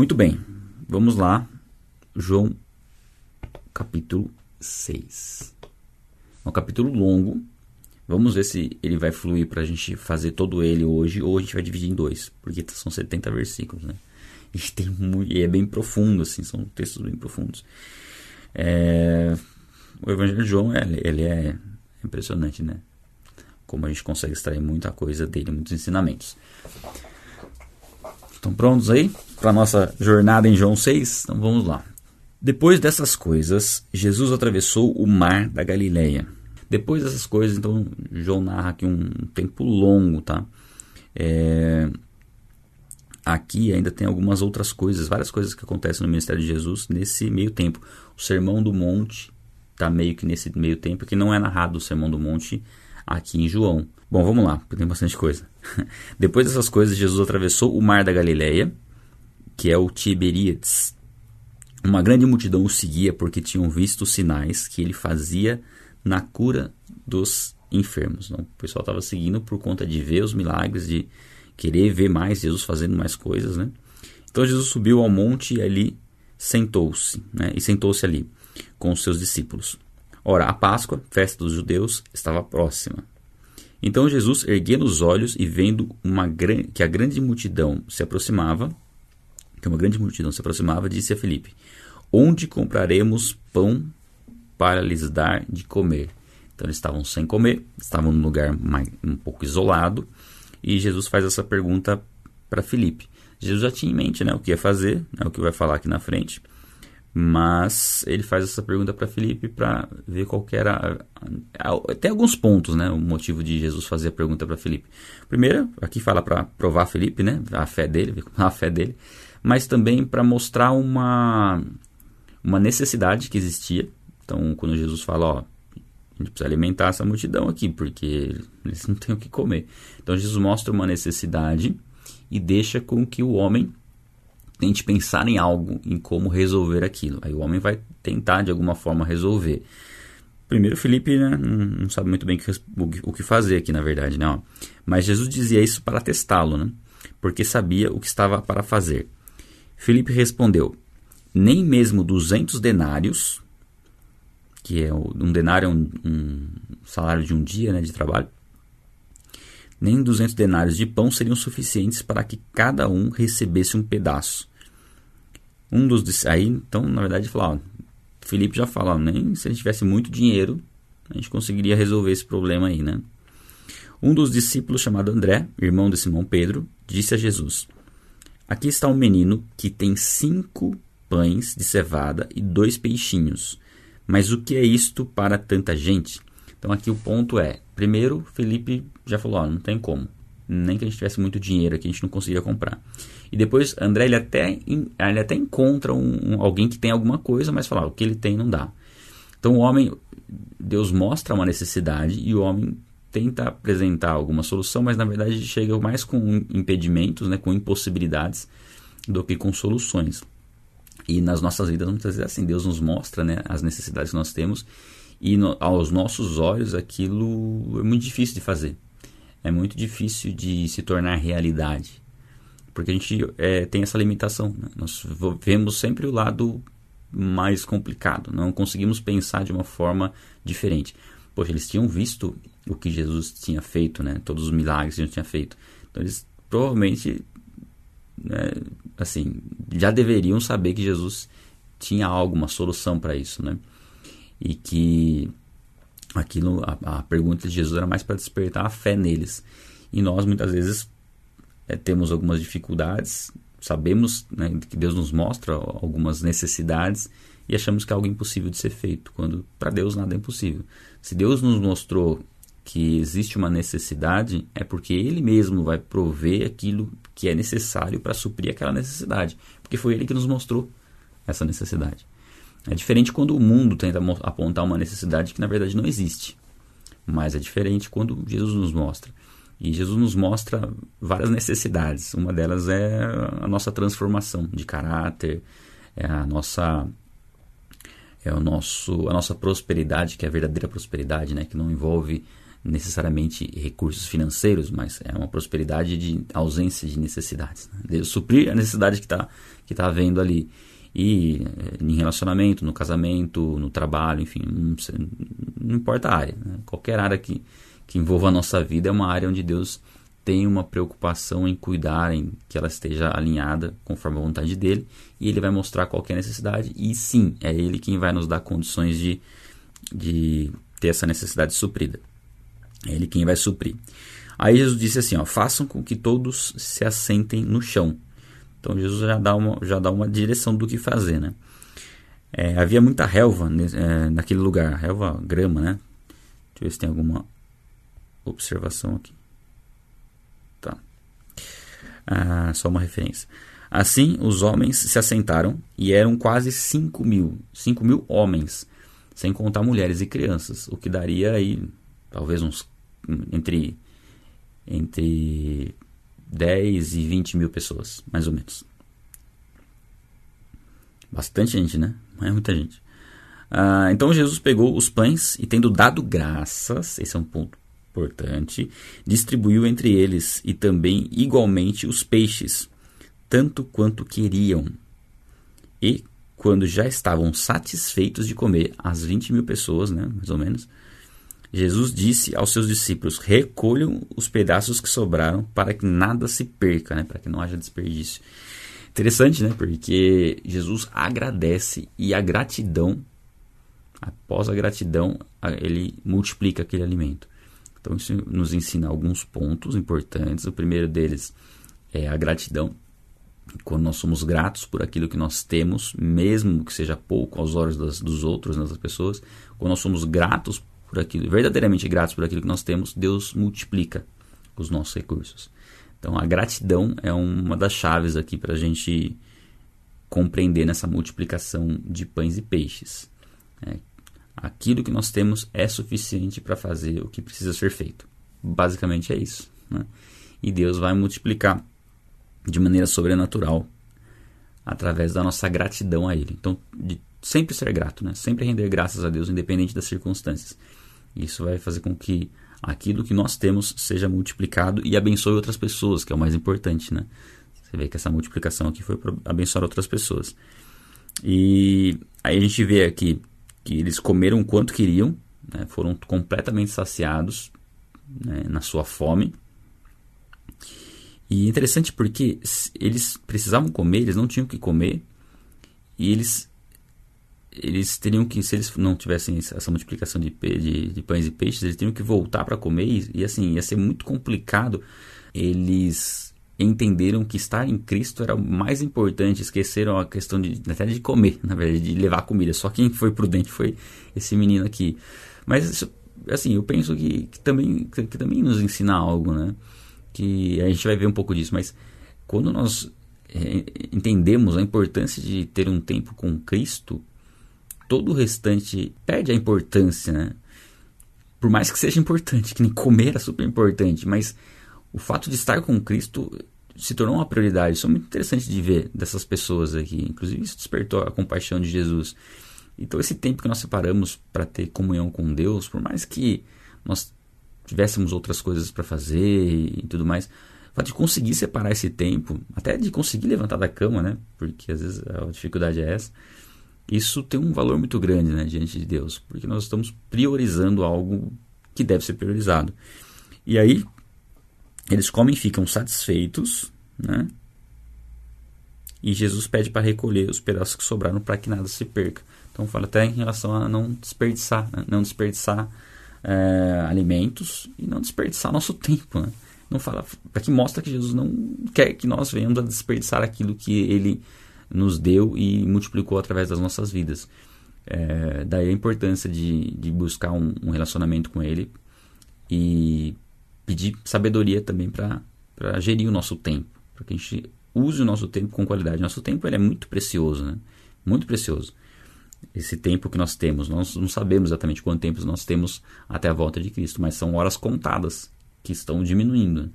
Muito bem, vamos lá. João capítulo 6. É um capítulo longo. Vamos ver se ele vai fluir para a gente fazer todo ele hoje, ou a gente vai dividir em dois, porque são 70 versículos, né? E, tem muito, e é bem profundo, assim, são textos bem profundos. É, o Evangelho de João, ele, ele é impressionante, né? Como a gente consegue extrair muita coisa dele, muitos ensinamentos. Estão prontos aí para a nossa jornada em João 6? Então vamos lá. Depois dessas coisas, Jesus atravessou o mar da Galileia. Depois dessas coisas, então, João narra aqui um tempo longo, tá? É... Aqui ainda tem algumas outras coisas, várias coisas que acontecem no ministério de Jesus nesse meio tempo. O Sermão do Monte está meio que nesse meio tempo, que não é narrado o Sermão do Monte aqui em João. Bom, vamos lá, porque tem bastante coisa. Depois dessas coisas, Jesus atravessou o mar da Galileia, que é o Tiberíades uma grande multidão o seguia porque tinham visto os sinais que ele fazia na cura dos enfermos. Não? O pessoal estava seguindo por conta de ver os milagres, de querer ver mais Jesus fazendo mais coisas. Né? Então Jesus subiu ao monte e ali sentou-se, né? e sentou-se ali com os seus discípulos. Ora, a Páscoa, festa dos judeus, estava próxima. Então Jesus, erguendo os olhos e vendo uma que a grande multidão se aproximava, que uma grande multidão se aproximava, disse a Filipe: Onde compraremos pão para lhes dar de comer? Então eles estavam sem comer, estavam num lugar mais, um pouco isolado, e Jesus faz essa pergunta para Filipe. Jesus já tinha em mente né, o que ia fazer, né, o que vai falar aqui na frente, mas ele faz essa pergunta para Filipe para ver qual era. Tem alguns pontos, né? O motivo de Jesus fazer a pergunta para Filipe. Primeiro, aqui fala para provar Filipe, né? A fé dele, a fé dele mas também para mostrar uma, uma necessidade que existia. Então, quando Jesus fala, ó, a gente precisa alimentar essa multidão aqui, porque eles não têm o que comer. Então, Jesus mostra uma necessidade e deixa com que o homem tente pensar em algo, em como resolver aquilo. Aí o homem vai tentar de alguma forma resolver. Primeiro, Felipe né, não sabe muito bem o que fazer aqui, na verdade, né? Mas Jesus dizia isso para testá-lo, né? Porque sabia o que estava para fazer. Felipe respondeu: Nem mesmo duzentos denários, que é um denário é um, um salário de um dia né, de trabalho, nem duzentos denários de pão seriam suficientes para que cada um recebesse um pedaço. Um dos aí, então, na verdade, falou, Felipe já fala, nem se a gente tivesse muito dinheiro, a gente conseguiria resolver esse problema aí, né? Um dos discípulos, chamado André, irmão de Simão Pedro, disse a Jesus: Aqui está um menino que tem cinco pães de cevada e dois peixinhos. Mas o que é isto para tanta gente? Então aqui o ponto é, primeiro, Felipe já falou, ó, não tem como. Nem que a gente tivesse muito dinheiro aqui, a gente não conseguia comprar. E depois André ele até, ele até encontra um, um, alguém que tem alguma coisa, mas fala, o que ele tem não dá. Então o homem, Deus mostra uma necessidade e o homem tenta apresentar alguma solução, mas na verdade chega mais com impedimentos, né, com impossibilidades, do que com soluções. E nas nossas vidas, muitas vezes, assim, Deus nos mostra né, as necessidades que nós temos e no, aos nossos olhos aquilo é muito difícil de fazer. É muito difícil de se tornar realidade. Porque a gente é, tem essa limitação. Né? Nós vemos sempre o lado mais complicado. Não conseguimos pensar de uma forma diferente. Poxa, eles tinham visto o que Jesus tinha feito, né? Todos os milagres que Jesus tinha feito. Então eles provavelmente, né, assim, já deveriam saber que Jesus tinha alguma solução para isso, né? E que aquilo, a, a, pergunta de Jesus era mais para despertar a fé neles. E nós muitas vezes é, temos algumas dificuldades, sabemos né, que Deus nos mostra algumas necessidades e achamos que é algo impossível de ser feito, quando para Deus nada é impossível. Se Deus nos mostrou que existe uma necessidade, é porque Ele mesmo vai prover aquilo que é necessário para suprir aquela necessidade, porque foi Ele que nos mostrou essa necessidade. É diferente quando o mundo tenta apontar uma necessidade que na verdade não existe, mas é diferente quando Jesus nos mostra. E Jesus nos mostra várias necessidades. Uma delas é a nossa transformação de caráter, é a nossa é o nosso, a nossa prosperidade, que é a verdadeira prosperidade, né? que não envolve necessariamente recursos financeiros, mas é uma prosperidade de ausência de necessidades. Né? De suprir a necessidade que está que tá havendo ali. E eh, em relacionamento, no casamento, no trabalho, enfim, não, não importa a área. Né? Qualquer área que, que envolva a nossa vida é uma área onde Deus tem uma preocupação em cuidar, em que ela esteja alinhada conforme a vontade dele, e ele vai mostrar qual é necessidade, e sim, é ele quem vai nos dar condições de, de ter essa necessidade suprida. É ele quem vai suprir. Aí Jesus disse assim: ó, façam com que todos se assentem no chão. Então Jesus já dá uma, já dá uma direção do que fazer, né? É, havia muita relva é, naquele lugar, relva, grama, né? Deixa eu ver se tem alguma observação aqui. Tá. Ah, só uma referência. Assim, os homens se assentaram e eram quase 5 mil, 5 mil homens, sem contar mulheres e crianças, o que daria aí talvez uns entre, entre 10 e 20 mil pessoas, mais ou menos. Bastante gente, né? Não é muita gente. Ah, então Jesus pegou os pães e, tendo dado graças, esse é um ponto importante, distribuiu entre eles e também igualmente os peixes, tanto quanto queriam. E, quando já estavam satisfeitos de comer, as 20 mil pessoas, né, mais ou menos, Jesus disse aos seus discípulos: recolham os pedaços que sobraram para que nada se perca, né? para que não haja desperdício. Interessante, né? Porque Jesus agradece e a gratidão, após a gratidão, ele multiplica aquele alimento. Então, isso nos ensina alguns pontos importantes. O primeiro deles é a gratidão. Quando nós somos gratos por aquilo que nós temos, mesmo que seja pouco aos olhos das, dos outros, das pessoas, quando nós somos gratos por aquilo, verdadeiramente gratos por aquilo que nós temos, Deus multiplica os nossos recursos. Então a gratidão é uma das chaves aqui para a gente compreender nessa multiplicação de pães e peixes. É, aquilo que nós temos é suficiente para fazer o que precisa ser feito. Basicamente é isso. Né? E Deus vai multiplicar de maneira sobrenatural através da nossa gratidão a Ele. Então, de sempre ser grato, né? sempre render graças a Deus, independente das circunstâncias. Isso vai fazer com que aquilo que nós temos seja multiplicado e abençoe outras pessoas, que é o mais importante, né? Você vê que essa multiplicação aqui foi para abençoar outras pessoas. E aí a gente vê aqui que eles comeram quanto queriam, né? foram completamente saciados né? na sua fome. E é interessante porque eles precisavam comer, eles não tinham que comer, e eles eles teriam que, se eles não tivessem essa multiplicação de, de, de pães e peixes, eles teriam que voltar para comer e, e, assim, ia ser muito complicado. Eles entenderam que estar em Cristo era o mais importante, esqueceram a questão de, até de comer, na verdade, de levar comida. Só quem foi prudente foi esse menino aqui. Mas, assim, eu penso que, que também, que, que também nos ensina algo, né? Que a gente vai ver um pouco disso, mas quando nós é, entendemos a importância de ter um tempo com Cristo, todo o restante perde a importância, né? Por mais que seja importante, que nem comer é super importante, mas o fato de estar com Cristo se tornou uma prioridade. Isso é muito interessante de ver dessas pessoas aqui. Inclusive, isso despertou a compaixão de Jesus. Então, esse tempo que nós separamos para ter comunhão com Deus, por mais que nós tivéssemos outras coisas para fazer e tudo mais, o fato de conseguir separar esse tempo, até de conseguir levantar da cama, né? Porque às vezes a dificuldade é essa isso tem um valor muito grande né, diante de Deus, porque nós estamos priorizando algo que deve ser priorizado. E aí, eles comem e ficam satisfeitos, né? E Jesus pede para recolher os pedaços que sobraram para que nada se perca. Então fala até em relação a não desperdiçar, né? não desperdiçar é, alimentos e não desperdiçar nosso tempo. Né? Não fala para que mostra que Jesus não quer que nós venhamos a desperdiçar aquilo que Ele nos deu e multiplicou através das nossas vidas. É, daí a importância de, de buscar um, um, relacionamento com Ele e pedir sabedoria também para gerir o nosso tempo, para que a gente use o nosso tempo com qualidade. Nosso tempo ele é muito precioso, né? muito precioso. Esse tempo que nós temos, nós não sabemos exatamente quanto tempo nós temos até a volta de Cristo, mas são horas contadas que estão diminuindo.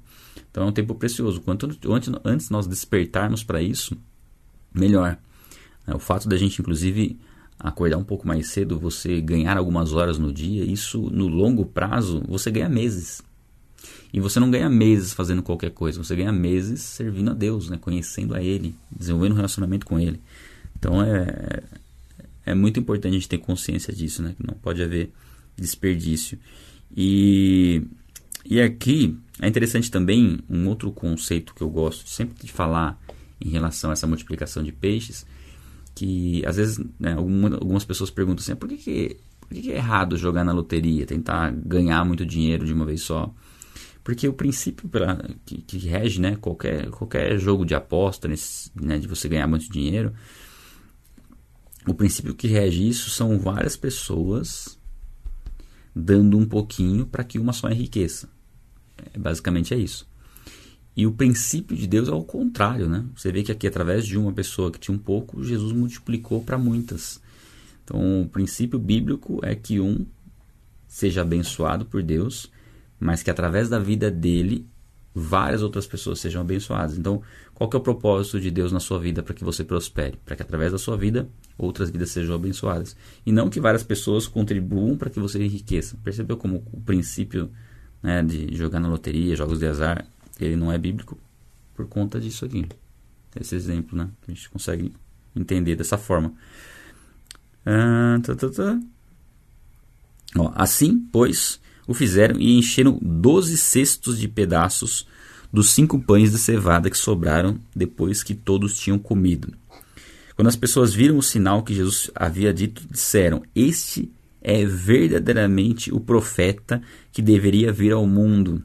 Então é um tempo precioso. Quanto antes, antes nós despertarmos para isso, melhor. É, o fato da gente, inclusive, acordar um pouco mais cedo, você ganhar algumas horas no dia, isso no longo prazo você ganha meses. E você não ganha meses fazendo qualquer coisa, você ganha meses servindo a Deus, né? conhecendo a Ele, desenvolvendo um relacionamento com Ele. Então é, é muito importante a gente ter consciência disso, né? que não pode haver desperdício. E, e aqui é interessante também um outro conceito que eu gosto sempre de falar em relação a essa multiplicação de peixes, que às vezes né, algumas pessoas perguntam assim, ah, por que, que, por que, que é errado jogar na loteria, tentar ganhar muito dinheiro de uma vez só? Porque o princípio pra, que, que, rege né, qualquer, qualquer jogo de aposta, nesse, né, de você ganhar muito dinheiro, o princípio que rege isso são várias pessoas dando um pouquinho para que uma só enriqueça. É, basicamente é isso. E o princípio de Deus é o contrário, né? Você vê que aqui, através de uma pessoa que tinha um pouco, Jesus multiplicou para muitas. Então, o princípio bíblico é que um seja abençoado por Deus mas que através da vida dele várias outras pessoas sejam abençoadas. Então, qual que é o propósito de Deus na sua vida para que você prospere? Para que através da sua vida outras vidas sejam abençoadas. E não que várias pessoas contribuam para que você enriqueça. Percebeu como o princípio né, de jogar na loteria, jogos de azar, ele não é bíblico por conta disso aqui. Esse exemplo, né? A gente consegue entender dessa forma. Ah, tá, tá, tá. Ó, assim, pois, o fizeram e encheram doze cestos de pedaços dos cinco pães de cevada que sobraram depois que todos tinham comido. Quando as pessoas viram o sinal que Jesus havia dito, disseram: Este é verdadeiramente o profeta que deveria vir ao mundo.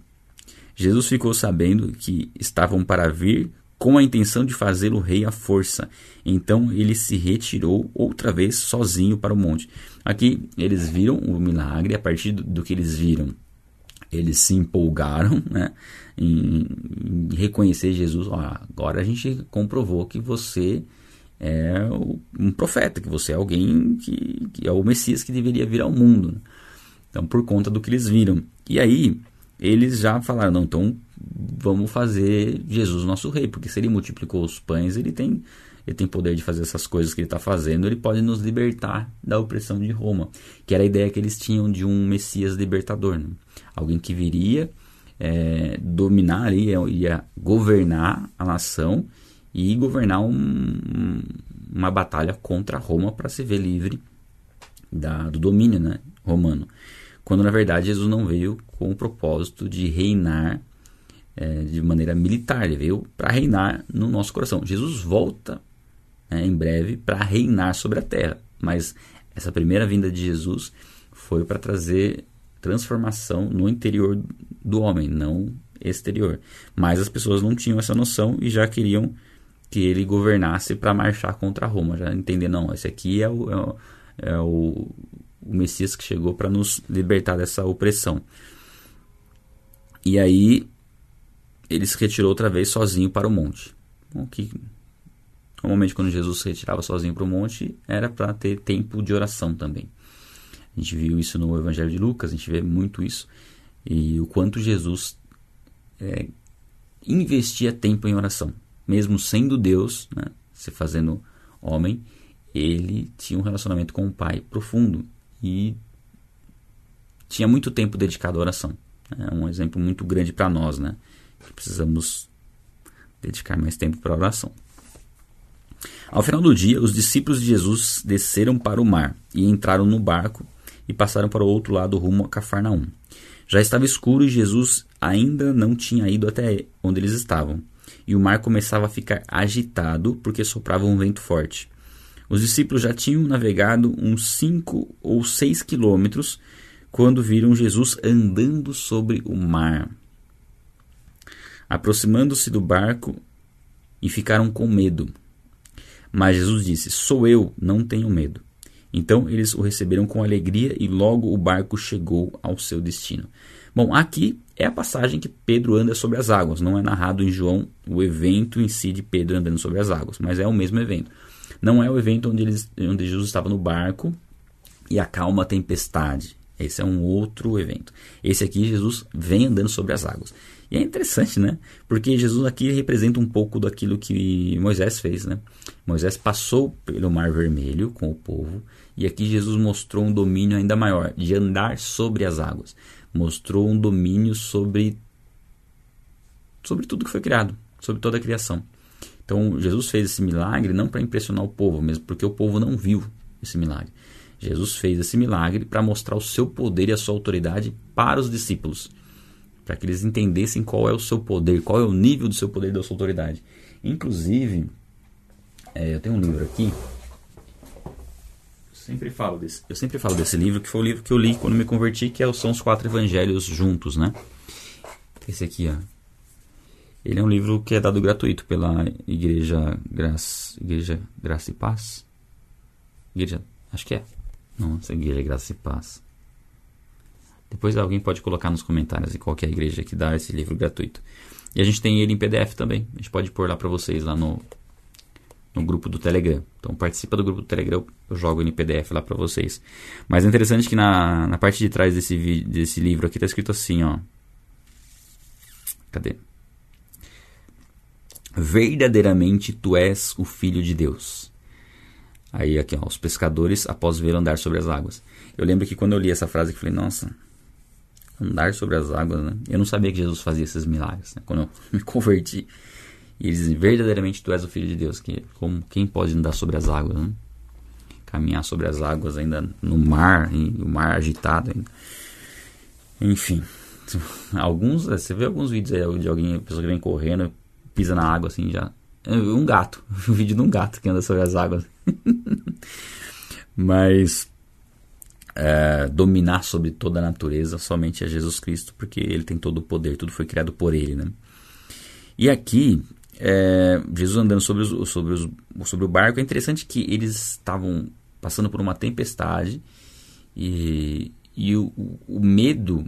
Jesus ficou sabendo que estavam para vir com a intenção de fazê-lo rei à força. Então ele se retirou outra vez sozinho para o monte. Aqui eles viram o milagre, a partir do, que eles viram, eles se empolgaram né, em, em reconhecer Jesus. agora a gente comprovou que você é um profeta, que você é alguém que, que é o Messias que deveria vir ao mundo. Então, por conta do que eles viram. E aí, eles já falaram: não, então vamos fazer Jesus nosso rei, porque se ele multiplicou os pães, ele tem ele tem poder de fazer essas coisas que ele está fazendo, ele pode nos libertar da opressão de Roma, que era a ideia que eles tinham de um Messias libertador, né? alguém que viria é, dominar, ia, ia governar a nação e governar um, uma batalha contra Roma para se ver livre da, do domínio né, romano. Quando na verdade Jesus não veio com o propósito de reinar é, de maneira militar, ele veio para reinar no nosso coração. Jesus volta né, em breve para reinar sobre a terra. Mas essa primeira vinda de Jesus foi para trazer transformação no interior do homem, não exterior. Mas as pessoas não tinham essa noção e já queriam que ele governasse para marchar contra Roma. Já entender, não, esse aqui é o, é o, é o, o Messias que chegou para nos libertar dessa opressão. E aí ele se retirou outra vez sozinho para o monte. O que Normalmente, quando Jesus se retirava sozinho para o monte, era para ter tempo de oração também. A gente viu isso no Evangelho de Lucas, a gente vê muito isso. E o quanto Jesus é, investia tempo em oração. Mesmo sendo Deus, né, se fazendo homem, ele tinha um relacionamento com o Pai profundo e tinha muito tempo dedicado à oração. É um exemplo muito grande para nós, né? Que precisamos dedicar mais tempo para a oração. Ao final do dia, os discípulos de Jesus desceram para o mar e entraram no barco e passaram para o outro lado rumo a Cafarnaum. Já estava escuro e Jesus ainda não tinha ido até onde eles estavam. E o mar começava a ficar agitado porque soprava um vento forte. Os discípulos já tinham navegado uns cinco ou seis quilômetros quando viram Jesus andando sobre o mar. Aproximando-se do barco e ficaram com medo. Mas Jesus disse: Sou eu, não tenho medo. Então eles o receberam com alegria e logo o barco chegou ao seu destino. Bom, aqui é a passagem que Pedro anda sobre as águas. Não é narrado em João o evento em si de Pedro andando sobre as águas, mas é o mesmo evento. Não é o evento onde, eles, onde Jesus estava no barco e acalma a tempestade. Esse é um outro evento. Esse aqui, Jesus vem andando sobre as águas. E é interessante, né? Porque Jesus aqui representa um pouco daquilo que Moisés fez, né? Moisés passou pelo Mar Vermelho com o povo, e aqui Jesus mostrou um domínio ainda maior, de andar sobre as águas. Mostrou um domínio sobre sobre tudo que foi criado, sobre toda a criação. Então, Jesus fez esse milagre não para impressionar o povo, mesmo porque o povo não viu esse milagre. Jesus fez esse milagre para mostrar o seu poder e a sua autoridade para os discípulos, para que eles entendessem qual é o seu poder, qual é o nível do seu poder e da sua autoridade. Inclusive, é, eu tenho um livro aqui. Eu sempre falo desse, eu sempre falo desse livro que foi o livro que eu li quando me converti, que é são os quatro evangelhos juntos, né? Esse aqui, ó. Ele é um livro que é dado gratuito pela Igreja Graça, Igreja Graça e Paz. Igreja, acho que é. Não, essa igreja Graça e Paz. Depois alguém pode colocar nos comentários em qualquer igreja que dá esse livro gratuito. E a gente tem ele em PDF também. A gente pode pôr lá para vocês lá no, no grupo do Telegram. Então participa do grupo do Telegram, eu jogo ele em PDF lá para vocês. Mas é interessante que na, na parte de trás desse, desse livro aqui tá escrito assim, ó. Cadê? Verdadeiramente tu és o Filho de Deus. Aí aqui, ó, os pescadores após ver andar sobre as águas. Eu lembro que quando eu li essa frase, eu falei, nossa, andar sobre as águas, né? Eu não sabia que Jesus fazia esses milagres, né? Quando eu me converti. E eles dizem, verdadeiramente tu és o Filho de Deus. Que, como, quem pode andar sobre as águas, né? Caminhar sobre as águas ainda no mar, o mar agitado ainda. Enfim, alguns, você vê alguns vídeos aí de alguém, pessoa que vem correndo, pisa na água assim já. Um gato, um vídeo de um gato que anda sobre as águas. Mas é, dominar sobre toda a natureza somente é Jesus Cristo, porque ele tem todo o poder, tudo foi criado por ele, né? E aqui, é, Jesus andando sobre, os, sobre, os, sobre o barco, é interessante que eles estavam passando por uma tempestade e, e o, o medo,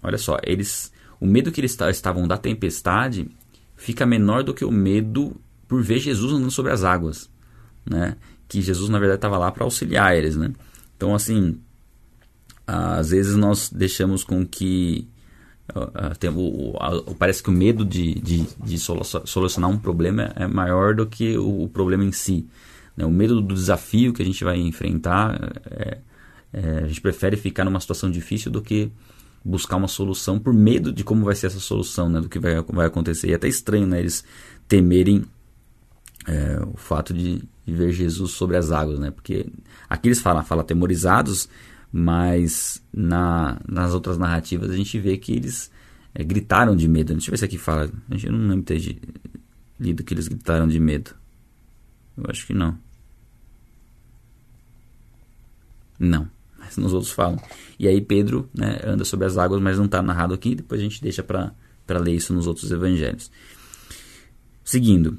olha só, eles, o medo que eles estavam da tempestade fica menor do que o medo por ver Jesus andando sobre as águas, né? Que Jesus na verdade estava lá para auxiliar eles, né? Então assim, às vezes nós deixamos com que uh, parece que o medo de, de, de, solucionar um problema é maior do que o, problema em si. Né? O medo do desafio que a gente vai enfrentar, é, é, a gente prefere ficar numa situação difícil do que buscar uma solução por medo de como vai ser essa solução, né? do que vai, vai acontecer. E é até estranho né? eles temerem é, o fato de, de, ver Jesus sobre as águas, né? porque aqui eles falam, falam atemorizados, mas na, nas outras narrativas a gente vê que eles é, gritaram de medo. Deixa eu ver se aqui fala. Gente não lembro ter lido que eles gritaram de medo. Eu acho que não. Não, mas nos outros falam. E aí Pedro né, anda sobre as águas, mas não está narrado aqui. Depois a gente deixa para ler isso nos outros evangelhos. Seguindo,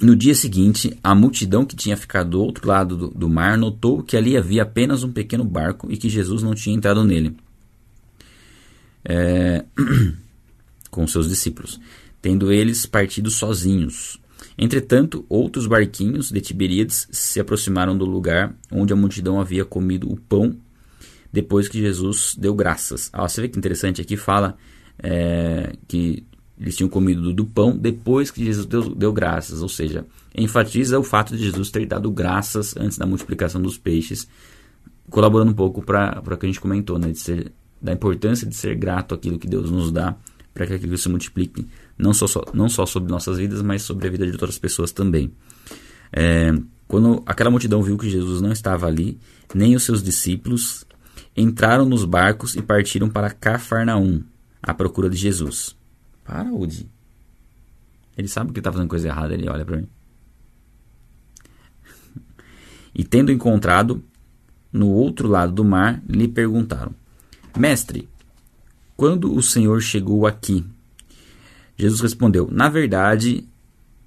no dia seguinte, a multidão que tinha ficado do outro lado do, do, mar notou que ali havia apenas um pequeno barco e que Jesus não tinha entrado nele é, com seus discípulos, tendo eles partido sozinhos. Entretanto, outros barquinhos de Tiberíades se aproximaram do lugar onde a multidão havia comido o pão depois que Jesus deu graças. Ah, você vê que interessante aqui fala é, que eles tinham comido do pão depois que Jesus deu, deu graças, ou seja, enfatiza o fato de Jesus ter dado graças antes da multiplicação dos peixes, colaborando um pouco para o que a gente comentou, né, de ser, da importância de ser grato àquilo que Deus nos dá, para que aquilo se multiplique, não só, só, não só sobre nossas vidas, mas sobre a vida de outras pessoas também. É, quando aquela multidão viu que Jesus não estava ali, nem os seus discípulos, entraram nos barcos e partiram para Cafarnaum, à procura de Jesus. Para, Woody. Ele sabe que está fazendo coisa errada, ele olha para mim. E tendo encontrado no outro lado do mar, lhe perguntaram: Mestre, quando o Senhor chegou aqui? Jesus respondeu: Na verdade,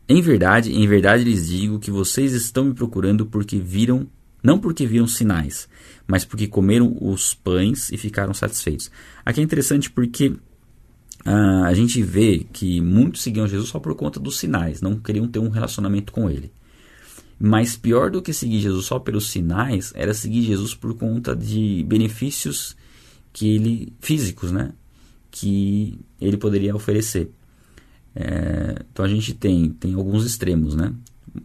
em verdade, em verdade lhes digo que vocês estão me procurando porque viram, não porque viram sinais, mas porque comeram os pães e ficaram satisfeitos. Aqui é interessante porque ah, a gente vê que muitos seguiam Jesus só por conta dos sinais, não queriam ter um relacionamento com ele. Mas pior do que seguir Jesus só pelos sinais era seguir Jesus por conta de benefícios que ele físicos, né? que ele poderia oferecer. É, então a gente tem, tem alguns extremos, né?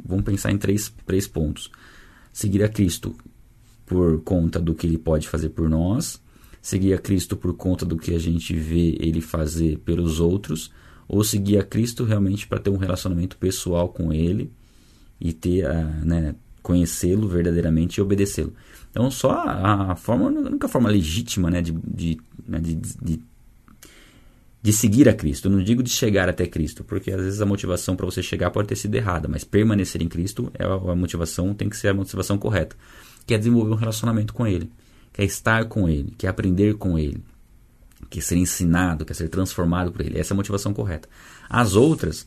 Vamos pensar em três, três pontos. Seguir a Cristo por conta do que ele pode fazer por nós, seguir a Cristo por conta do que a gente vê ele fazer pelos outros, ou seguir a Cristo realmente para ter um relacionamento pessoal com ele e ter a, né, conhecê-lo verdadeiramente e obedecê-lo. Então só a, forma, a única forma legítima né, de, de, né, de, de de seguir a Cristo. Eu não digo de chegar até Cristo, porque às vezes a motivação para você chegar pode ter sido errada, mas permanecer em Cristo é a, a motivação tem que ser a motivação correta, que é desenvolver um relacionamento com Ele, que é estar com Ele, que é aprender com Ele, que é ser ensinado, que é ser transformado por Ele. Essa é a motivação correta. As outras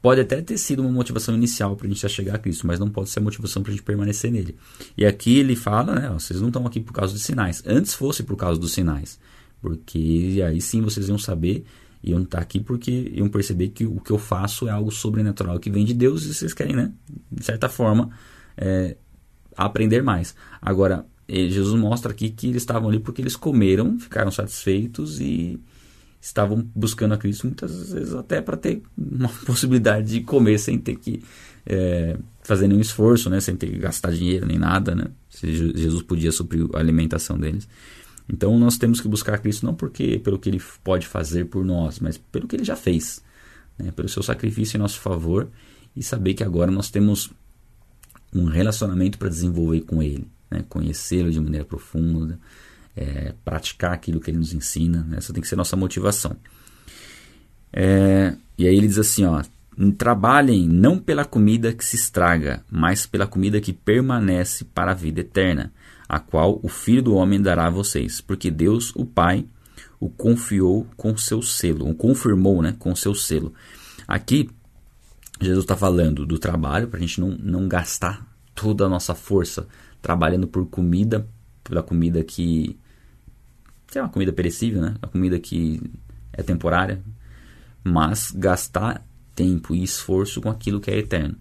pode até ter sido uma motivação inicial para a gente chegar a Cristo, mas não pode ser a motivação para a gente permanecer nele. E aqui ele fala, né, vocês não estão aqui por causa dos sinais. Antes fosse por causa dos sinais. Porque aí sim vocês iam saber, iam estar aqui porque iam perceber que o que eu faço é algo sobrenatural que vem de Deus e vocês querem, né? De certa forma, é, aprender mais. Agora, Jesus mostra aqui que eles estavam ali porque eles comeram, ficaram satisfeitos e estavam buscando a Cristo muitas vezes até para ter uma possibilidade de comer sem ter que é, fazer nenhum esforço, né? Sem ter que gastar dinheiro nem nada, né? Jesus podia suprir a alimentação deles. Então nós temos que buscar Cristo não porque pelo que Ele pode fazer por nós, mas pelo que Ele já fez, né? pelo seu sacrifício em nosso favor e saber que agora nós temos um relacionamento para desenvolver com Ele, né? conhecê-lo de maneira profunda, é, praticar aquilo que Ele nos ensina. Né? Essa tem que ser nossa motivação. É, e aí ele diz assim, ó, trabalhem não pela comida que se estraga, mas pela comida que permanece para a vida eterna a qual o Filho do Homem dará a vocês, porque Deus, o Pai, o confiou com seu selo, o confirmou né, com seu selo. Aqui, Jesus está falando do trabalho, para a gente não, não gastar toda a nossa força trabalhando por comida, pela comida que, que é uma comida perecível, né? a comida que é temporária, mas gastar tempo e esforço com aquilo que é eterno.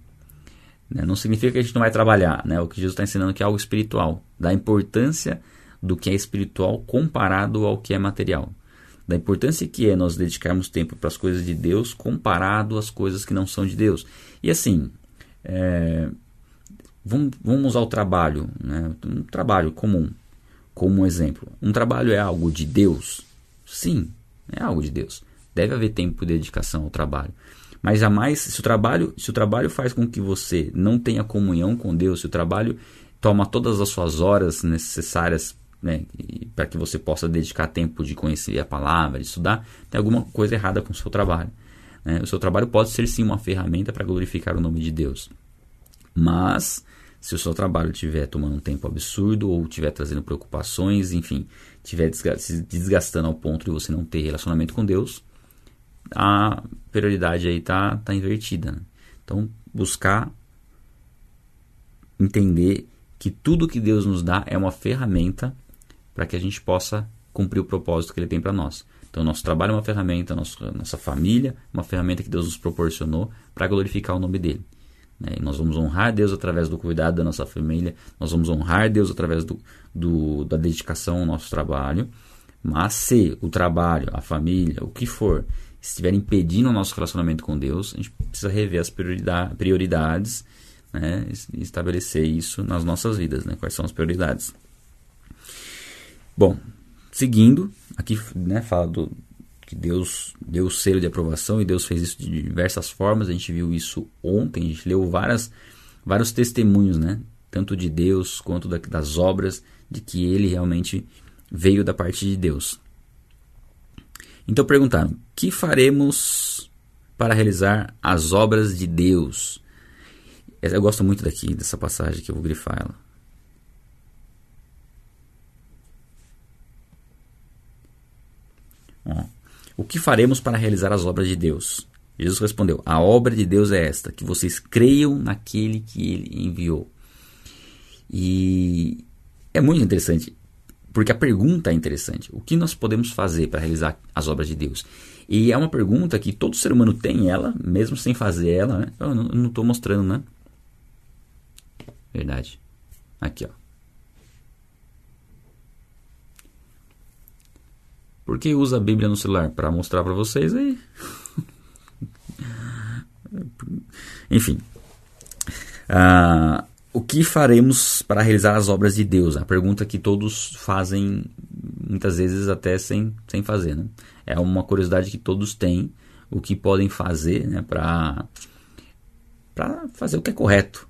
Né? Não significa que a gente não vai trabalhar. Né? O que Jesus está ensinando aqui é algo espiritual. Da importância do que é espiritual comparado ao que é material. Da importância que é nós dedicarmos tempo para as coisas de Deus comparado às coisas que não são de Deus. E assim, é, vamos, vamos usar o trabalho, né? um trabalho comum, como um exemplo. Um trabalho é algo de Deus? Sim, é algo de Deus. Deve haver tempo de dedicação ao trabalho. Mas jamais, se o trabalho, se o trabalho faz com que você não tenha comunhão com Deus, se o trabalho toma todas as suas horas necessárias né, para que você possa dedicar tempo de conhecer a palavra, de estudar, tem alguma coisa errada com o seu trabalho. Né? O seu trabalho pode ser sim uma ferramenta para glorificar o nome de Deus. Mas se o seu trabalho estiver tomando um tempo absurdo ou estiver trazendo preocupações, enfim, estiver se desgastando ao ponto de você não ter relacionamento com Deus, a prioridade aí tá, tá invertida. Né? Então, buscar entender que tudo que Deus nos dá é uma ferramenta para que a gente possa cumprir o propósito que Ele tem para nós. Então, nosso trabalho é uma ferramenta, nossa, nossa família é uma ferramenta que Deus nos proporcionou para glorificar o nome dele. Né? Nós vamos honrar Deus através do cuidado da nossa família, nós vamos honrar Deus através do, do, da dedicação ao nosso trabalho. Mas se o trabalho, a família, o que for, estiver impedindo o nosso relacionamento com Deus, a gente precisa rever as prioridades né, e estabelecer isso nas nossas vidas, né, quais são as prioridades. Bom, seguindo, aqui né, fala do, que Deus deu o selo de aprovação e Deus fez isso de diversas formas, a gente viu isso ontem, a gente leu várias, vários testemunhos, né, tanto de Deus quanto da, das obras, de que ele realmente veio da parte de Deus. Então perguntaram: que faremos para realizar as obras de Deus? Eu gosto muito daqui, dessa passagem que eu vou grifar ela. Ó, o que faremos para realizar as obras de Deus? Jesus respondeu: A obra de Deus é esta, que vocês creiam naquele que ele enviou. E é muito interessante. Porque a pergunta é interessante. O que nós podemos fazer para realizar as obras de Deus? E é uma pergunta que todo ser humano tem ela, mesmo sem fazer ela. Né? Eu não estou mostrando, né? Verdade. Aqui, ó. Por que usa a Bíblia no celular? Para mostrar para vocês aí. Enfim. Uh, o que faremos para realizar as obras de Deus? A pergunta que todos fazem, muitas vezes até sem, sem fazer. Né? É uma curiosidade que todos têm, o que podem fazer né, para fazer o que é correto.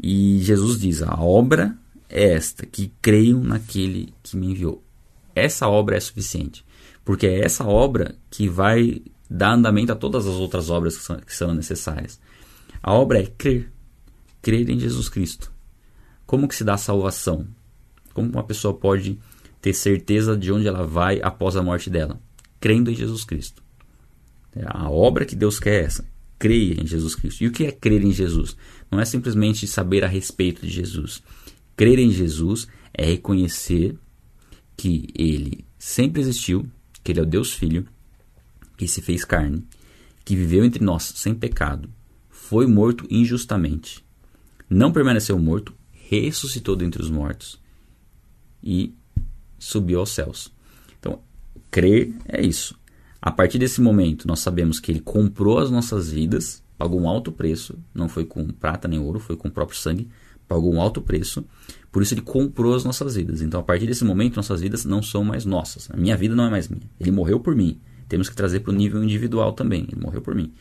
E Jesus diz: a obra é esta, que creiam naquele que me enviou. Essa obra é suficiente, porque é essa obra que vai dar andamento a todas as outras obras que são, que são necessárias. A obra é crer, crer em Jesus Cristo. Como que se dá a salvação? Como uma pessoa pode ter certeza de onde ela vai após a morte dela? Crendo em Jesus Cristo. A obra que Deus quer é essa. Creia em Jesus Cristo. E o que é crer em Jesus? Não é simplesmente saber a respeito de Jesus. Crer em Jesus é reconhecer que ele sempre existiu, que ele é o Deus Filho, que se fez carne, que viveu entre nós sem pecado, foi morto injustamente, não permaneceu morto, ressuscitou dentre os mortos e subiu aos céus. Então, crer é isso. A partir desse momento, nós sabemos que ele comprou as nossas vidas, pagou um alto preço, não foi com prata nem ouro, foi com o próprio sangue, pagou um alto preço, por isso ele comprou as nossas vidas. Então, a partir desse momento, nossas vidas não são mais nossas. A minha vida não é mais minha. Ele morreu por mim. Temos que trazer para o nível individual também. Ele morreu por mim.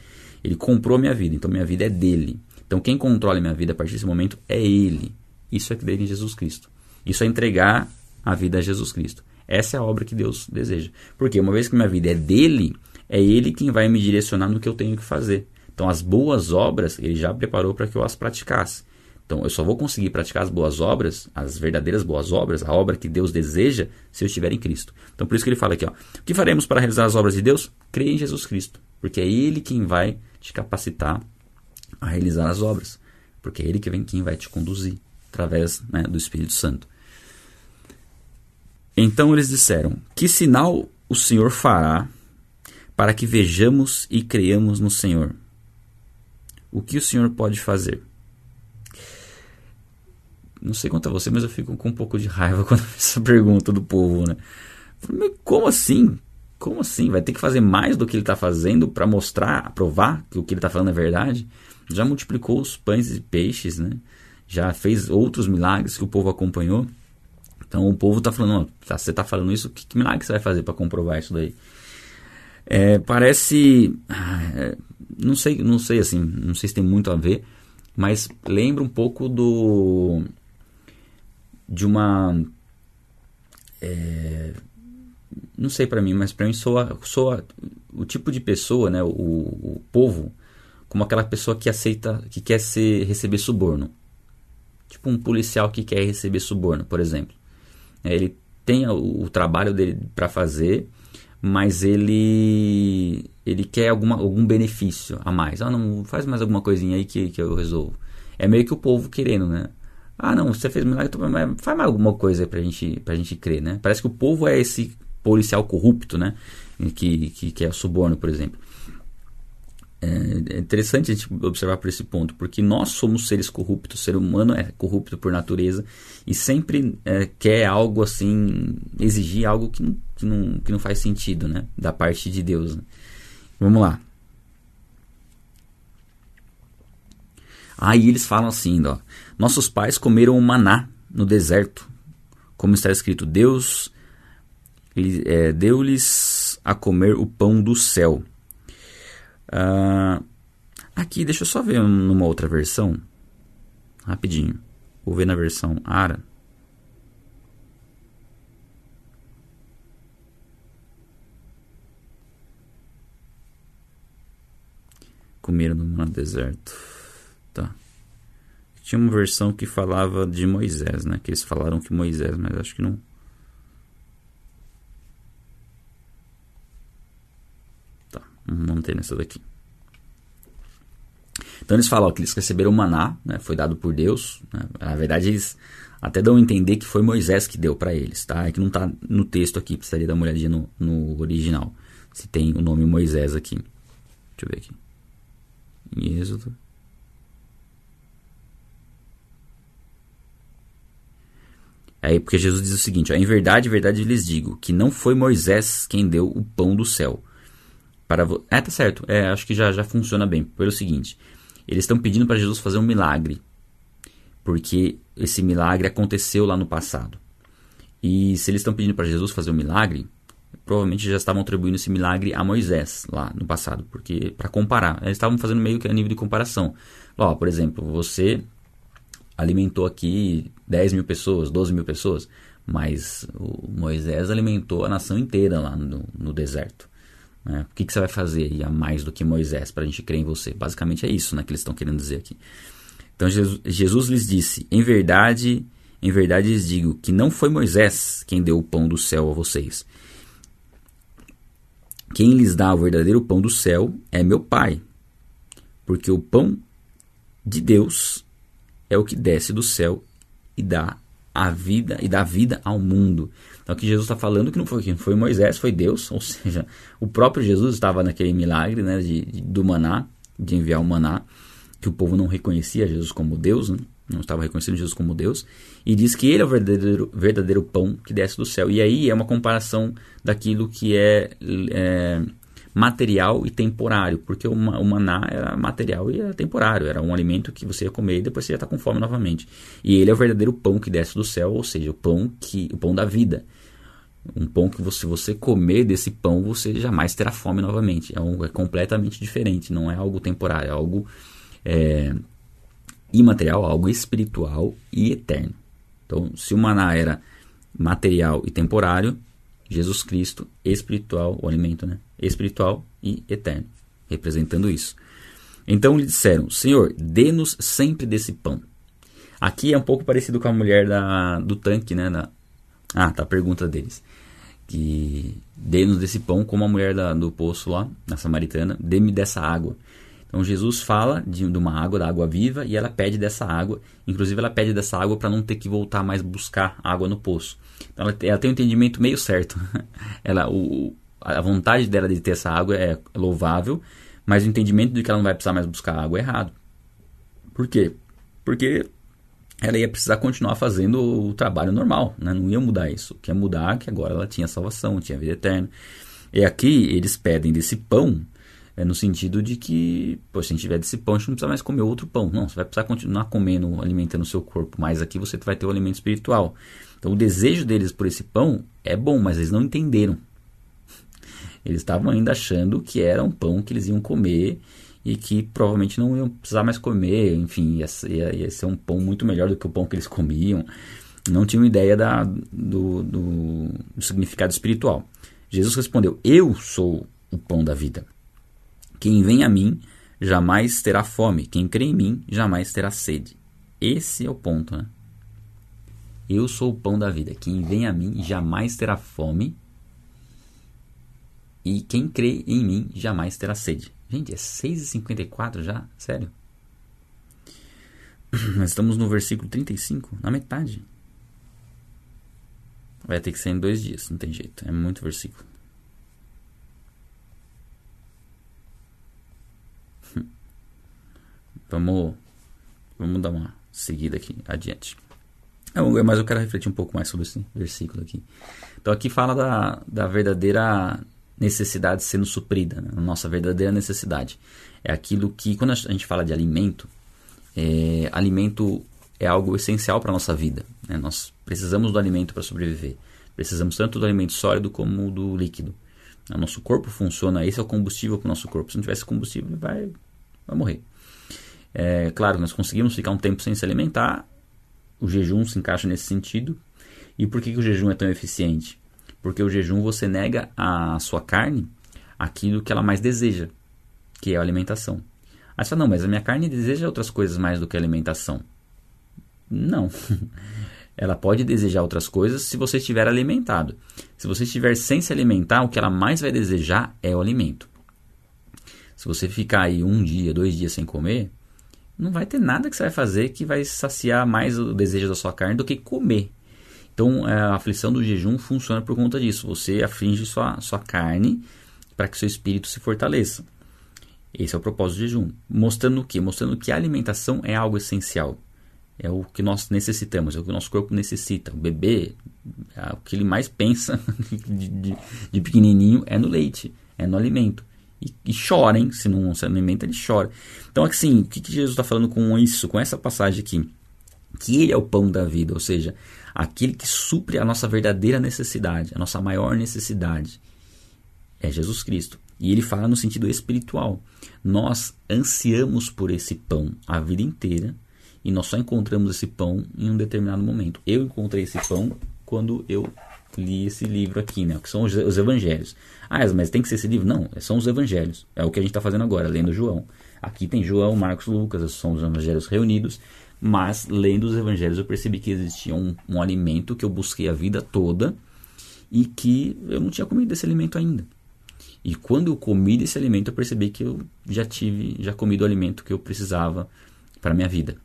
Ele comprou minha vida, então minha vida é dele. Então, quem controla minha vida a partir desse momento é ele. Isso é crer em Jesus Cristo. Isso é entregar a vida a Jesus Cristo. Essa é a obra que Deus deseja. Porque uma vez que minha vida é dele, é ele quem vai me direcionar no que eu tenho que fazer. Então, as boas obras, ele já preparou para que eu as praticasse. Então, eu só vou conseguir praticar as boas obras, as verdadeiras boas obras, a obra que Deus deseja, se eu estiver em Cristo. Então, por isso que ele fala aqui, ó, o que faremos para realizar as obras de Deus? Creia em Jesus Cristo, porque é Ele quem vai te capacitar a realizar as obras, porque é Ele que vem quem vai te conduzir através né, do Espírito Santo. Então eles disseram: Que sinal o Senhor fará para que vejamos e creiamos no Senhor? O que o Senhor pode fazer? Não sei quanto a você, mas eu fico com um pouco de raiva quando essa pergunta do povo, né? Como assim? Como assim? Vai ter que fazer mais do que ele está fazendo para mostrar, provar que o que ele está falando é verdade? Já multiplicou os pães e peixes, né? Já fez outros milagres que o povo acompanhou. Então o povo está falando, tá, você está falando isso, que, que, milagre você vai fazer para comprovar isso daí? É, parece, ah, é, não sei, não sei assim, não sei se tem muito a ver, mas lembra um pouco do de uma é, não sei para mim, mas para mim soa, soa o tipo de pessoa, né, o, o, povo, como aquela pessoa que aceita, que quer ser, receber suborno. Tipo um policial que quer receber suborno, por exemplo. É, ele tem o, o trabalho dele para fazer, mas ele ele quer alguma, algum benefício a mais. Ah, não, faz mais alguma coisinha aí que, que eu resolvo. É meio que o povo querendo, né? Ah, não, você fez milagre, então, faz mais alguma coisa pra gente, pra gente crer, né? Parece que o povo é esse policial corrupto, né? Que, que, que é suborno, por exemplo. É, é interessante a gente observar por esse ponto, porque nós somos seres corruptos, o ser humano é corrupto por natureza e sempre é, quer algo assim, exigir algo que não, que não, que não faz sentido, né? Da parte de Deus. Né? Vamos lá. Aí eles falam assim, ó, nossos pais comeram o maná no deserto, como está escrito, Deus é, deu-lhes a comer o pão do céu. Ah, aqui, deixa eu só ver numa outra versão, rapidinho. Vou ver na versão Ara. Comeram no deserto. Tá. Tinha uma versão que falava de Moisés, né? Que eles falaram que Moisés, mas acho que não. Tá, não tem nessa daqui. Então eles falam que eles receberam o maná, né? Foi dado por Deus. Né? Na verdade, eles até dão a entender que foi Moisés que deu para eles, tá? É que não está no texto aqui, precisaria dar uma olhadinha no, no original. Se tem o nome Moisés aqui. Deixa eu ver aqui. Em Êxodo. Aí, porque Jesus diz o seguinte: ó, em verdade, em verdade lhes digo que não foi Moisés quem deu o pão do céu. Para vo... É, tá certo. É, acho que já, já funciona bem. Pelo seguinte: eles estão pedindo para Jesus fazer um milagre. Porque esse milagre aconteceu lá no passado. E se eles estão pedindo para Jesus fazer um milagre, provavelmente já estavam atribuindo esse milagre a Moisés lá no passado, porque para comparar, eles estavam fazendo meio que a nível de comparação. Ó, por exemplo, você alimentou aqui 10 mil pessoas, 12 mil pessoas, mas Moisés alimentou a nação inteira lá no, no deserto. Né? O que, que, você vai fazer aí a mais do que Moisés para a gente crer em você? Basicamente é isso né, que eles estão querendo dizer aqui. Então Jesus, Jesus lhes disse: Em verdade, em verdade lhes digo que não foi Moisés quem deu o pão do céu a vocês quem lhes dá o verdadeiro pão do céu é meu Pai, porque o pão de Deus é o que desce do céu e dá a vida e dá vida ao mundo. Então aqui Jesus está falando que não foi, que foi Moisés, foi Deus, ou seja, o próprio Jesus estava naquele milagre né, de, de, do maná, de enviar o maná, que o povo não reconhecia Jesus como Deus, né? não estava reconhecendo Jesus como Deus, e diz que ele é o verdadeiro, verdadeiro pão que desce do céu. E aí é uma comparação daquilo que é, é material e temporário, porque o, maná era material e era temporário, era um alimento que você ia comer e depois você ia estar com fome novamente. E ele é o verdadeiro pão que desce do céu, ou seja, o pão que o pão da vida. Um pão que você, você comer desse pão, você jamais terá fome novamente. É, um, é completamente diferente, não é algo temporário, é algo é, imaterial, algo espiritual e eterno. Então, se o maná era material e temporário, Jesus Cristo, espiritual, o alimento, né? Espiritual e eterno, representando isso. Então lhe disseram: Senhor, dê-nos sempre desse pão. Aqui é um pouco parecido com a mulher da, do tanque, né? Ah, tá a pergunta deles. Que dê-nos desse pão, como a mulher da, do poço lá, na Samaritana, dê-me dessa água. Então Jesus fala de, de, uma água, da água viva, e ela pede dessa água. Inclusive ela pede dessa água para não ter que voltar mais buscar água no poço. Então ela, ela tem um entendimento meio certo. ela, o, a vontade dela de ter essa água é louvável, mas o entendimento de que ela não vai precisar mais buscar água é errado. Por quê? Porque ela ia precisar continuar fazendo o trabalho normal, né? não ia mudar isso. O que ia mudar é que agora ela tinha salvação, tinha vida eterna. E aqui eles pedem desse pão é no sentido de que, pô, se a gente tiver desse pão, a gente não precisa mais comer outro pão. Não, você vai precisar continuar comendo, alimentando o seu corpo, mas aqui você vai ter o alimento espiritual. Então o desejo deles por esse pão é bom, mas eles não entenderam. Eles estavam ainda achando que era um pão que eles iam comer e que provavelmente não iam precisar mais comer, enfim, ia, ia, ia ser um pão muito melhor do que o pão que eles comiam. Não tinham ideia da, do, do, do significado espiritual. Jesus respondeu: Eu sou o pão da vida. Quem vem a mim jamais terá fome, quem crê em mim jamais terá sede. Esse é o ponto, né? Eu sou o pão da vida. Quem vem a mim jamais terá fome. E quem crê em mim jamais terá sede. Gente, é 6h54 já? Sério? Nós estamos no versículo 35, na metade. Vai ter que ser em dois dias, não tem jeito. É muito versículo. Vamos, vamos dar uma seguida aqui adiante. Mas eu quero refletir um pouco mais sobre esse versículo aqui. Então aqui fala da, da verdadeira necessidade sendo suprida, né? a nossa verdadeira necessidade. É aquilo que, quando a gente fala de alimento, é, alimento é algo essencial para a nossa vida. Né? Nós precisamos do alimento para sobreviver. Precisamos tanto do alimento sólido como do líquido. O nosso corpo funciona, esse é o combustível para o nosso corpo. Se não tivesse combustível, vai, vai morrer. É, claro, nós conseguimos ficar um tempo sem se alimentar, o jejum se encaixa nesse sentido. E por que, que o jejum é tão eficiente? Porque o jejum você nega à sua carne aquilo que ela mais deseja, que é a alimentação. Aí você fala, não, mas a minha carne deseja outras coisas mais do que a alimentação. Não. ela pode desejar outras coisas se você estiver alimentado. Se você estiver sem se alimentar, o que ela mais vai desejar é o alimento. Se você ficar aí um dia, dois dias sem comer, não vai ter nada que você vai fazer que vai saciar mais o desejo da sua carne do que comer. Então, é, a aflição do jejum funciona por conta disso. Você aflige sua, sua carne para que seu espírito se fortaleça. Esse é o propósito do jejum. Mostrando o quê? Mostrando que a alimentação é algo essencial. é o que nós necessitamos, é o que o nosso corpo necessita. O bebê, é o que ele mais pensa de, de, de pequenininho é no leite, é no alimento. E, e chora, hein? Se não se alimenta, ele chora. Então, assim, o que, que Jesus está falando com isso, com essa passagem aqui? Que ele é o pão da vida, ou seja, aquele que supre a nossa verdadeira necessidade, a nossa maior necessidade. É Jesus Cristo. E ele fala no sentido espiritual. Nós ansiamos por esse pão a vida inteira e nós só encontramos esse pão em um determinado momento. Eu encontrei esse pão quando eu li esse livro aqui, né? Que são os, os evangelhos. Ah, mas tem que ser esse livro? Não, são os evangelhos. É o que a gente está fazendo agora, lendo João. Aqui tem João, Marcos, Lucas, são os evangelhos reunidos. Mas lendo os evangelhos eu percebi que existia um, um alimento que eu busquei a vida toda e que eu não tinha comido desse alimento ainda. E quando eu comi desse alimento, eu percebi que eu já tive, já comi do alimento que eu precisava para minha vida.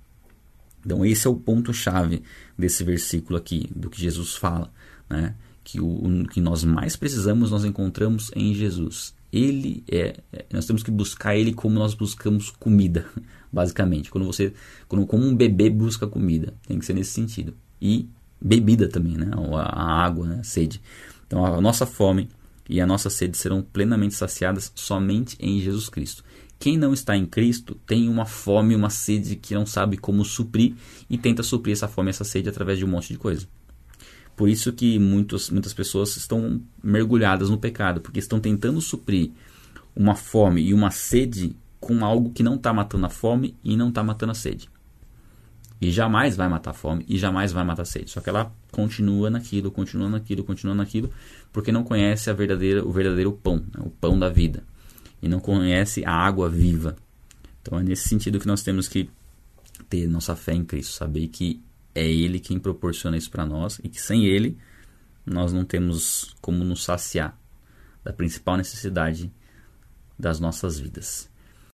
Então esse é o ponto chave desse versículo aqui, do que Jesus fala, né? Que o, o que nós mais precisamos nós encontramos em Jesus. Ele é, é, nós temos que buscar ele como nós buscamos comida, basicamente. Quando você, quando como um bebê busca comida, tem que ser nesse sentido. E bebida também, né? A, água, né? a sede. Então a nossa fome e a nossa sede serão plenamente saciadas somente em Jesus Cristo. Quem não está em Cristo tem uma fome, uma sede que não sabe como suprir e tenta suprir essa fome, essa sede através de um monte de coisa. Por isso que muitos, muitas pessoas estão mergulhadas no pecado, porque estão tentando suprir uma fome e uma sede com algo que não está matando a fome e não está matando a sede. E jamais vai matar a fome e jamais vai matar a sede. Só que ela continua naquilo, continua naquilo, continua naquilo, porque não conhece a verdadeira, o verdadeiro pão, né? o pão da vida. E não conhece a água viva. Então é nesse sentido que nós temos que ter nossa fé em Cristo, saber que é Ele quem proporciona isso para nós e que sem Ele nós não temos como nos saciar da principal necessidade das nossas vidas.